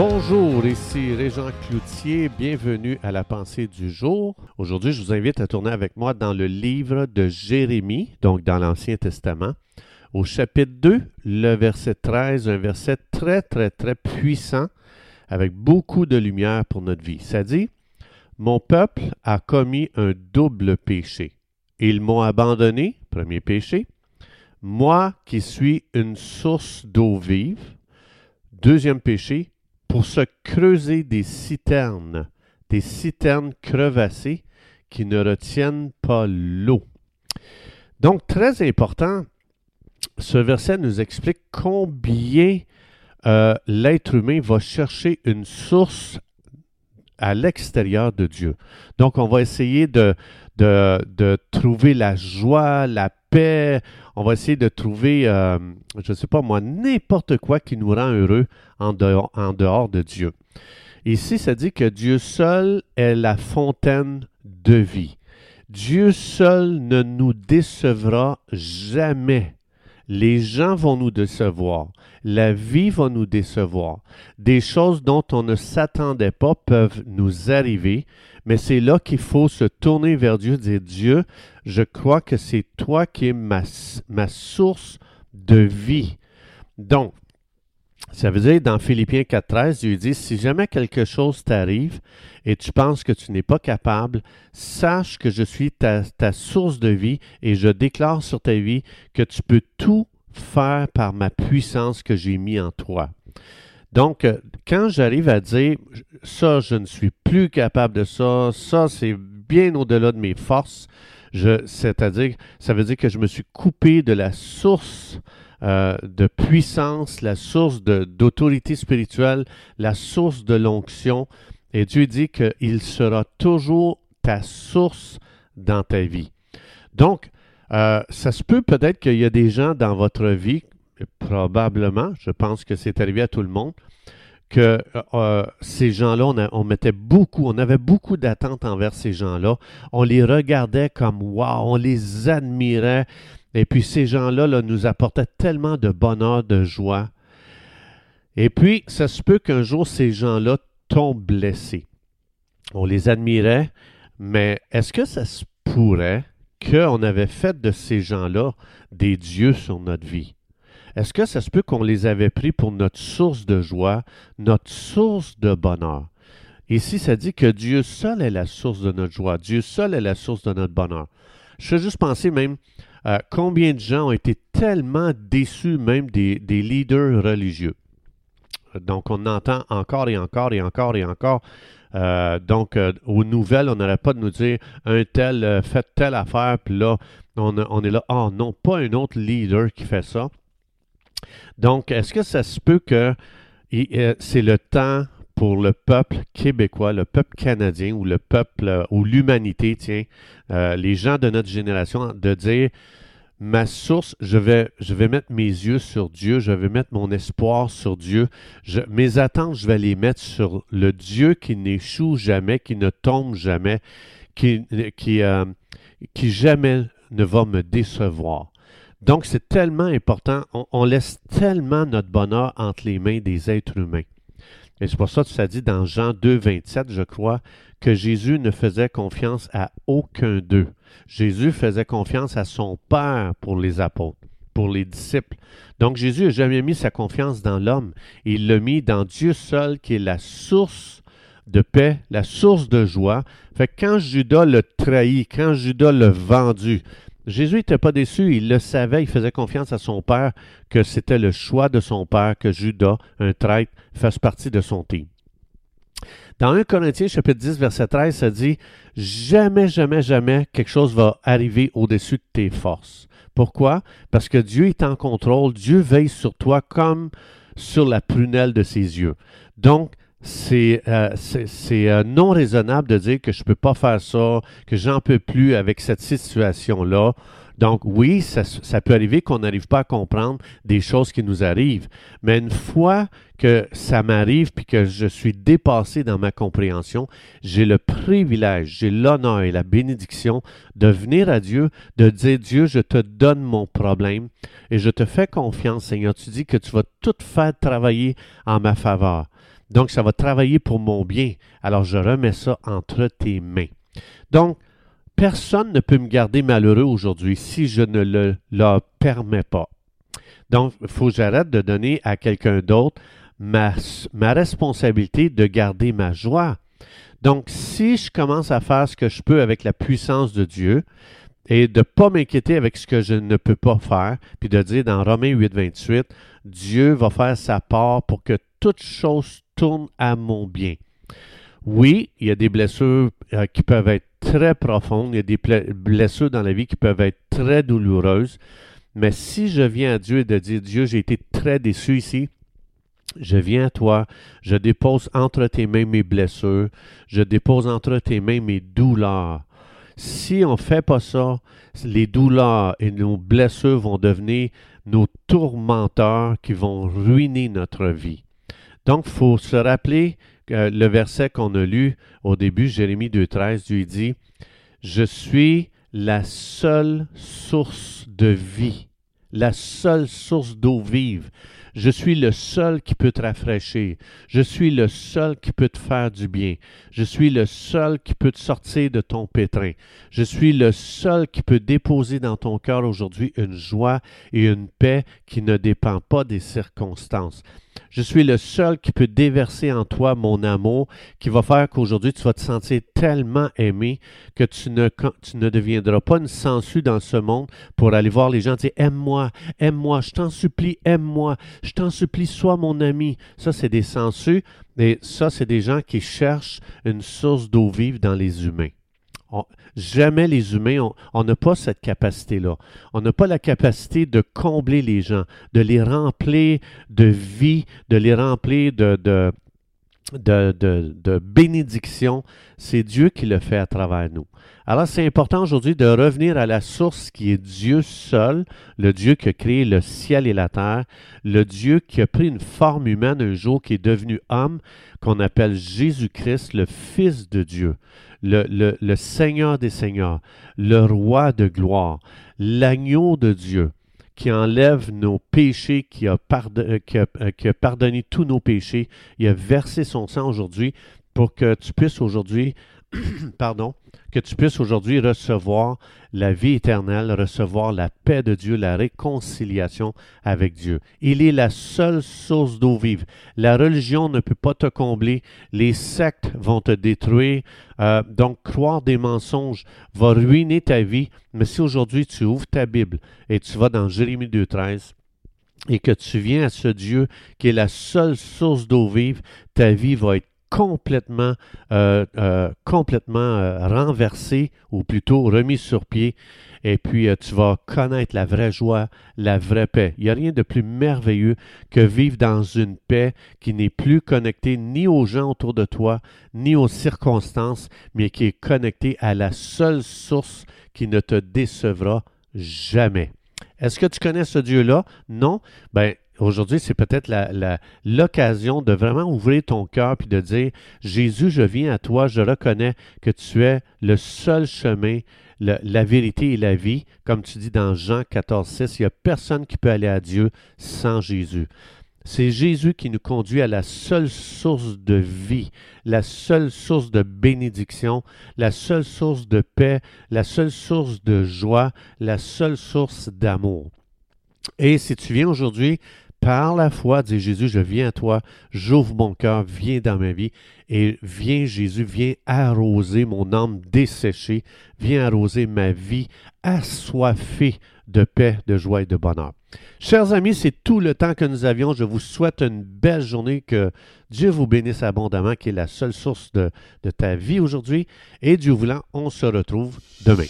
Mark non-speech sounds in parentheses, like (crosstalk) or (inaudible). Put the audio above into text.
Bonjour, ici Régent Cloutier, bienvenue à la pensée du jour. Aujourd'hui, je vous invite à tourner avec moi dans le livre de Jérémie, donc dans l'Ancien Testament, au chapitre 2, le verset 13, un verset très, très, très puissant, avec beaucoup de lumière pour notre vie. Ça dit, Mon peuple a commis un double péché. Ils m'ont abandonné, premier péché, moi qui suis une source d'eau vive, deuxième péché, pour se creuser des citernes, des citernes crevassées qui ne retiennent pas l'eau. Donc, très important, ce verset nous explique combien euh, l'être humain va chercher une source à l'extérieur de Dieu. Donc, on va essayer de, de, trouver la joie, la paix, on va essayer de trouver, euh, je ne sais pas moi, n'importe quoi qui nous rend heureux en dehors, en dehors de Dieu. Ici, ça dit que Dieu seul est la fontaine de vie. Dieu seul ne nous décevra jamais. Les gens vont nous décevoir. La vie va nous décevoir. Des choses dont on ne s'attendait pas peuvent nous arriver, mais c'est là qu'il faut se tourner vers Dieu dire Dieu, je crois que c'est toi qui es ma, ma source de vie. Donc, ça veut dire dans Philippiens 4.13, Dieu dit, si jamais quelque chose t'arrive et tu penses que tu n'es pas capable, sache que je suis ta, source de vie et je déclare sur ta vie que tu peux tout faire par ma puissance que j'ai mis en toi. Donc, quand j'arrive à dire, ça, je ne suis plus capable de ça, ça, c'est bien au-delà de mes forces, c'est-à-dire, ça veut dire que je me suis coupé de la source euh, de puissance, la source d'autorité spirituelle, la source de l'onction. Et Dieu dit qu'il sera toujours ta source dans ta vie. Donc, euh, ça se peut peut-être qu'il y a des gens dans votre vie, probablement, je pense que c'est arrivé à tout le monde, que euh, ces gens-là, on, on, mettait beaucoup, on avait beaucoup d'attentes envers ces gens-là. On les regardait comme wow, on les admirait. Et puis ces gens-là là, nous apportaient tellement de bonheur, de joie. Et puis, ça se peut qu'un jour, ces gens-là tombent blessés. On les admirait, mais est-ce que ça se pourrait qu'on avait fait de ces gens-là des dieux sur notre vie? Est-ce que ça se peut qu'on les avait pris pour notre source de joie, notre source de bonheur? Ici, ça dit que Dieu seul est la source de notre joie, Dieu seul est la source de notre bonheur. Je fais juste penser même à combien de gens ont été tellement déçus même des, leaders religieux? Donc, on entend encore et encore et encore et encore. Euh, donc, euh, aux nouvelles, on n'aurait pas de nous dire un tel euh, fait telle affaire, puis là, on, on est là, oh non, pas un autre leader qui fait ça. Donc, est-ce que ça se peut que c'est le temps pour le peuple québécois, le peuple canadien ou le peuple ou l'humanité, tiens, les gens de notre génération, de dire ma source, je vais, je vais mettre mes yeux sur Dieu, je vais mettre mon espoir sur Dieu. mes attentes, je vais les mettre sur le Dieu qui n'échoue jamais, qui ne tombe jamais, qui, qui, euh, qui jamais ne va me décevoir. Donc, c'est tellement important. On, laisse tellement notre bonheur entre les mains des êtres humains. Et c'est pour ça que ça dit dans Jean 2, 27, je crois, que Jésus ne faisait confiance à aucun d'eux. Jésus faisait confiance à son Père pour les apôtres, pour les disciples. Donc Jésus n'a jamais mis sa confiance dans l'homme. Il l'a mis dans Dieu seul, qui est la source de paix, la source de joie. Fait que quand Judas le trahit, quand Judas l'a vendu, Jésus n'était pas déçu, il le savait, il faisait confiance à son Père que c'était le choix de son Père que Judas, un traître, fasse partie de son team. Dans 1 Corinthiens chapitre 10 verset 13, ça dit jamais jamais jamais quelque chose va arriver au-dessus de tes forces. Pourquoi? Parce que Dieu est en contrôle, Dieu veille sur toi comme sur la prunelle de ses yeux. Donc c'est euh, euh, non raisonnable de dire que je ne peux pas faire ça, que j'en peux plus avec cette situation-là. Donc oui, ça, ça peut arriver qu'on n'arrive pas à comprendre des choses qui nous arrivent, mais une fois que ça m'arrive puis que je suis dépassé dans ma compréhension, j'ai le privilège, j'ai l'honneur et la bénédiction de venir à Dieu, de dire Dieu, je te donne mon problème et je te fais confiance, Seigneur. Tu dis que tu vas tout faire travailler en ma faveur. Donc, ça va travailler pour mon bien. Alors, je remets ça entre tes mains. Donc, personne ne peut me garder malheureux aujourd'hui si je ne le leur permets pas. Donc, il faut que j'arrête de donner à quelqu'un d'autre ma, ma responsabilité de garder ma joie. Donc, si je commence à faire ce que je peux avec la puissance de Dieu et de ne pas m'inquiéter avec ce que je ne peux pas faire, puis de dire dans Romains 8, 28, Dieu va faire sa part pour que toute chose tourne à mon bien. Oui, il y a des blessures euh, qui peuvent être très profondes, il y a des blessures dans la vie qui peuvent être très douloureuses, mais si je viens à Dieu et de dire, Dieu, j'ai été très déçu ici, je viens à toi, je dépose entre tes mains mes blessures, je dépose entre tes mains mes douleurs. Si on ne fait pas ça, les douleurs et nos blessures vont devenir nos tourmenteurs qui vont ruiner notre vie. Donc, il faut se rappeler le verset qu'on a lu au début, Jérémie 2.13, lui dit, Je suis la seule source de vie, la seule source d'eau vive. Je suis le seul qui peut te rafraîchir. Je suis le seul qui peut te faire du bien. Je suis le seul qui peut te sortir de ton pétrin. Je suis le seul qui peut déposer dans ton cœur aujourd'hui une joie et une paix qui ne dépend pas des circonstances. Je suis le seul qui peut déverser en toi mon amour, qui va faire qu'aujourd'hui tu vas te sentir tellement aimé que tu ne, deviendras pas une sangsue dans ce monde pour aller voir les gens et dire Aime-moi, aime-moi, je t'en supplie, aime-moi, je t'en supplie, sois mon ami. Ça, c'est des sangsues, et ça, c'est des gens qui cherchent une source d'eau vive dans les humains jamais les humains, on n'a pas cette capacité-là. On n'a pas la capacité de combler les gens, de les remplir de vie, de les remplir de, de, de, de, bénédiction. C'est Dieu qui le fait à travers nous. Alors c'est important aujourd'hui de revenir à la source qui est Dieu seul, le Dieu qui a créé le ciel et la terre, le Dieu qui a pris une forme humaine un jour, qui est devenu homme, qu'on appelle Jésus-Christ, le Fils de Dieu le, le, Seigneur des Seigneurs, le Roi de gloire, l'agneau de Dieu qui enlève nos péchés, qui a, euh, euh, qui a, pardonné tous nos péchés. Il a versé son sang aujourd'hui pour que tu puisses aujourd'hui, (clears throat) pardon, que tu puisses aujourd'hui recevoir la vie éternelle, recevoir la paix de Dieu, la réconciliation avec Dieu. Il est la seule source d'eau vive. La religion ne peut pas te combler, les sectes vont te détruire, euh, donc croire des mensonges va ruiner ta vie, mais si aujourd'hui tu ouvres ta Bible et tu vas dans Jérémie 2.13, et que tu viens à ce Dieu qui est la seule source d'eau vive, ta vie va être complètement, euh, euh, euh, renversé ou plutôt remis sur pied. Et puis tu vas connaître la vraie joie, la vraie paix. Il n'y a rien de plus merveilleux que vivre dans une paix qui n'est plus connectée ni aux gens autour de toi, ni aux circonstances, mais qui est connectée à la seule source qui ne te décevra jamais. Est-ce que tu connais ce Dieu-là? Non? Ben, Aujourd'hui, c'est peut-être l'occasion de vraiment ouvrir ton cœur puis de dire Jésus, je viens à toi, je reconnais que tu es le seul chemin, la vérité et la vie. Comme tu dis dans Jean 14, 6, il n'y a personne qui peut aller à Dieu sans Jésus. C'est Jésus qui nous conduit à la seule source de vie, la seule source de bénédiction, la seule source de paix, la seule source de joie, la seule source d'amour. Et si tu viens aujourd'hui par la foi, dit Jésus, je viens à toi, j'ouvre mon cœur, viens dans ma vie, et viens Jésus, viens arroser mon âme desséchée, viens arroser ma vie assoiffée de paix, de joie et de bonheur. Chers amis, c'est tout le temps que nous avions. Je vous souhaite une belle journée, que Dieu vous bénisse abondamment, qui est la seule source de, de ta vie aujourd'hui. Et Dieu voulant, on se retrouve demain.